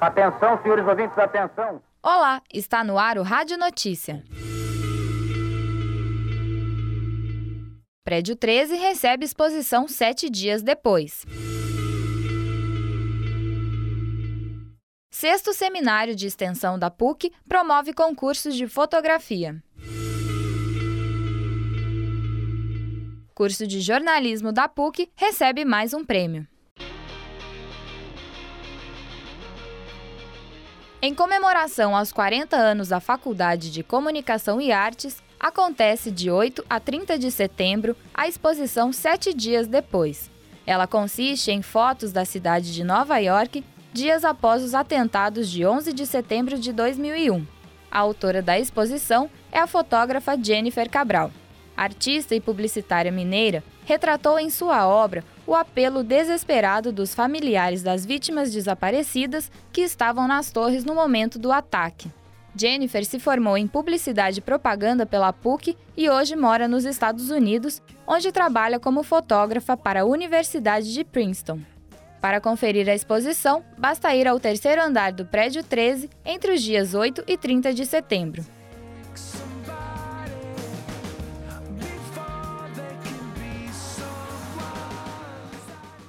Atenção, senhores ouvintes, atenção. Olá, está no ar o Rádio Notícia. Prédio 13 recebe exposição sete dias depois. Sexto Seminário de Extensão da PUC promove concursos de fotografia. Curso de jornalismo da PUC recebe mais um prêmio. Em comemoração aos 40 anos da Faculdade de Comunicação e Artes, acontece de 8 a 30 de setembro a exposição Sete Dias Depois. Ela consiste em fotos da cidade de Nova York dias após os atentados de 11 de setembro de 2001. A autora da exposição é a fotógrafa Jennifer Cabral. Artista e publicitária mineira, retratou em sua obra o apelo desesperado dos familiares das vítimas desaparecidas que estavam nas torres no momento do ataque. Jennifer se formou em publicidade e propaganda pela PUC e hoje mora nos Estados Unidos, onde trabalha como fotógrafa para a Universidade de Princeton. Para conferir a exposição, basta ir ao terceiro andar do prédio 13 entre os dias 8 e 30 de setembro.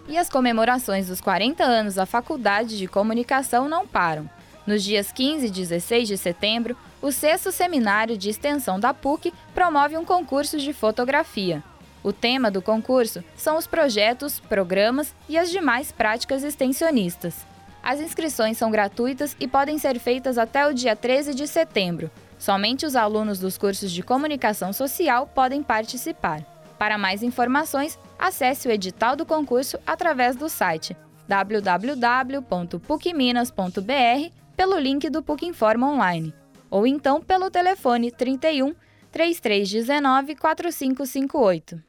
E as comemorações dos 40 anos da Faculdade de Comunicação não param. Nos dias 15 e 16 de setembro, o sexto seminário de extensão da PUC promove um concurso de fotografia. O tema do concurso são os projetos, programas e as demais práticas extensionistas. As inscrições são gratuitas e podem ser feitas até o dia 13 de setembro. Somente os alunos dos cursos de comunicação social podem participar. Para mais informações, acesse o edital do concurso através do site www.pucminas.br pelo link do PUC Informa Online ou então pelo telefone 31 3319 4558.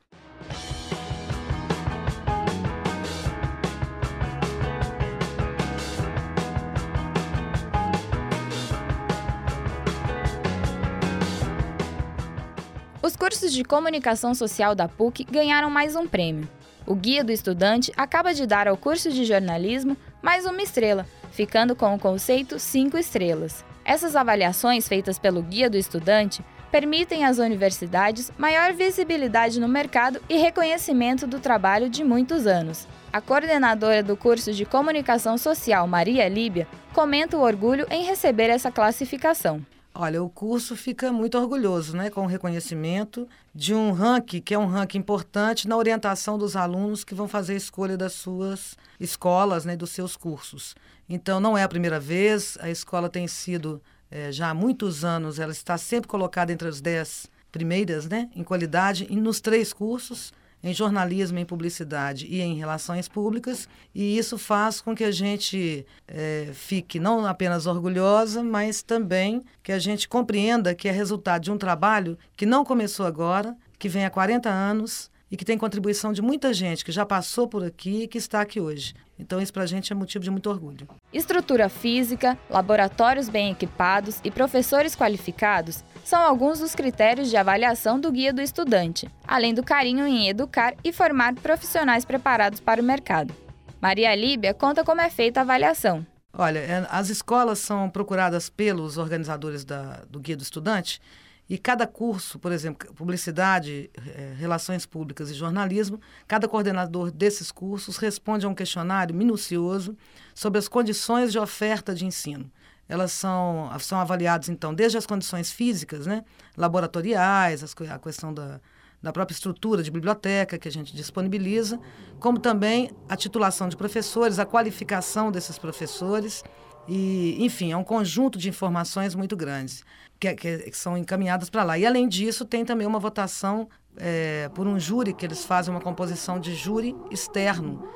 Os cursos de comunicação social da PUC ganharam mais um prêmio. O Guia do Estudante acaba de dar ao curso de jornalismo mais uma estrela, ficando com o conceito 5 estrelas. Essas avaliações feitas pelo Guia do Estudante permitem às universidades maior visibilidade no mercado e reconhecimento do trabalho de muitos anos. A coordenadora do curso de Comunicação Social, Maria Líbia, comenta o orgulho em receber essa classificação. Olha, o curso fica muito orgulhoso né, com o reconhecimento de um ranking, que é um ranking importante na orientação dos alunos que vão fazer a escolha das suas escolas, né, dos seus cursos. Então, não é a primeira vez, a escola tem sido, é, já há muitos anos, ela está sempre colocada entre as dez primeiras né, em qualidade nos três cursos em jornalismo, em publicidade e em relações públicas, e isso faz com que a gente é, fique não apenas orgulhosa, mas também que a gente compreenda que é resultado de um trabalho que não começou agora, que vem há 40 anos e que tem contribuição de muita gente que já passou por aqui e que está aqui hoje. Então, isso para a gente é motivo de muito orgulho. Estrutura física, laboratórios bem equipados e professores qualificados são alguns dos critérios de avaliação do Guia do Estudante, além do carinho em educar e formar profissionais preparados para o mercado. Maria Líbia conta como é feita a avaliação. Olha, é, as escolas são procuradas pelos organizadores da, do Guia do Estudante e cada curso, por exemplo, publicidade, eh, relações públicas e jornalismo, cada coordenador desses cursos responde a um questionário minucioso sobre as condições de oferta de ensino. Elas são, são avaliadas, então, desde as condições físicas, né, laboratoriais, a questão da, da própria estrutura de biblioteca que a gente disponibiliza, como também a titulação de professores, a qualificação desses professores e, enfim, é um conjunto de informações muito grandes que, que, são encaminhadas para lá. E, além disso, tem também uma votação é, por um júri, que eles fazem uma composição de júri externo.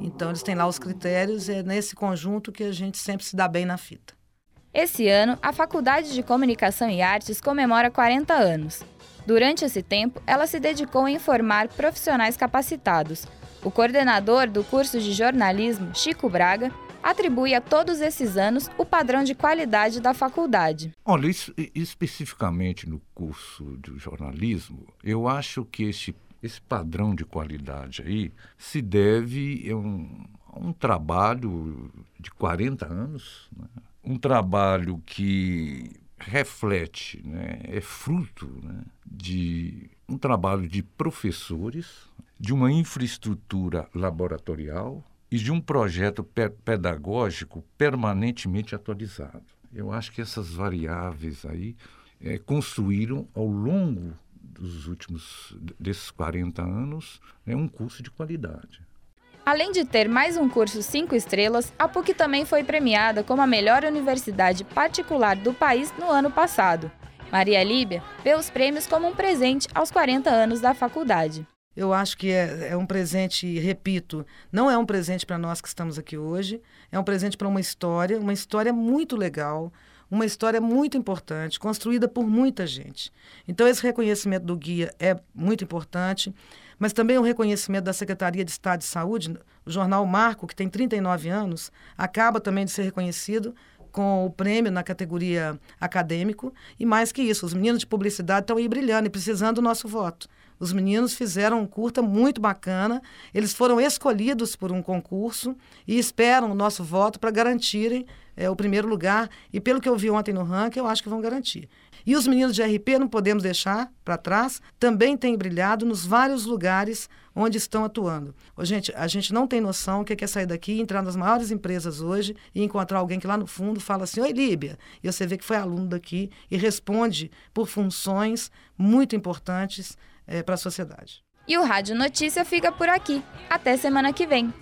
Então, eles têm lá os critérios, é nesse conjunto que a gente sempre se dá bem na fita. Esse ano, a Faculdade de Comunicação e Artes comemora 40 anos. Durante esse tempo, ela se dedicou a informar profissionais capacitados. O coordenador do curso de jornalismo, Chico Braga, atribui a todos esses anos o padrão de qualidade da faculdade. Olha, isso, especificamente no curso de jornalismo, eu acho que esse esse padrão de qualidade aí se deve a um, a um trabalho de 40 anos, né? um trabalho que reflete, né? é fruto né? de um trabalho de professores, de uma infraestrutura laboratorial e de um projeto pe pedagógico permanentemente atualizado. Eu acho que essas variáveis aí é, construíram ao longo dos últimos desses 40 anos é um curso de qualidade. Além de ter mais um curso cinco estrelas, a PUC também foi premiada como a melhor universidade particular do país no ano passado. Maria Líbia vê os prêmios como um presente aos 40 anos da faculdade. Eu acho que é, é um presente, repito, não é um presente para nós que estamos aqui hoje, é um presente para uma história, uma história muito legal, uma história muito importante, construída por muita gente. Então, esse reconhecimento do guia é muito importante, mas também o reconhecimento da Secretaria de Estado de Saúde, o jornal Marco, que tem 39 anos, acaba também de ser reconhecido com o prêmio na categoria acadêmico. E mais que isso, os meninos de publicidade estão aí brilhando e precisando do nosso voto. Os meninos fizeram um curta muito bacana, eles foram escolhidos por um concurso e esperam o nosso voto para garantirem é, o primeiro lugar. E pelo que eu vi ontem no ranking, eu acho que vão garantir. E os meninos de RP, não podemos deixar para trás, também têm brilhado nos vários lugares onde estão atuando. Ô, gente, a gente não tem noção o que é sair daqui, entrar nas maiores empresas hoje e encontrar alguém que lá no fundo fala assim, oi Líbia, e você vê que foi aluno daqui e responde por funções muito importantes é, para a sociedade. E o Rádio Notícia fica por aqui. Até semana que vem.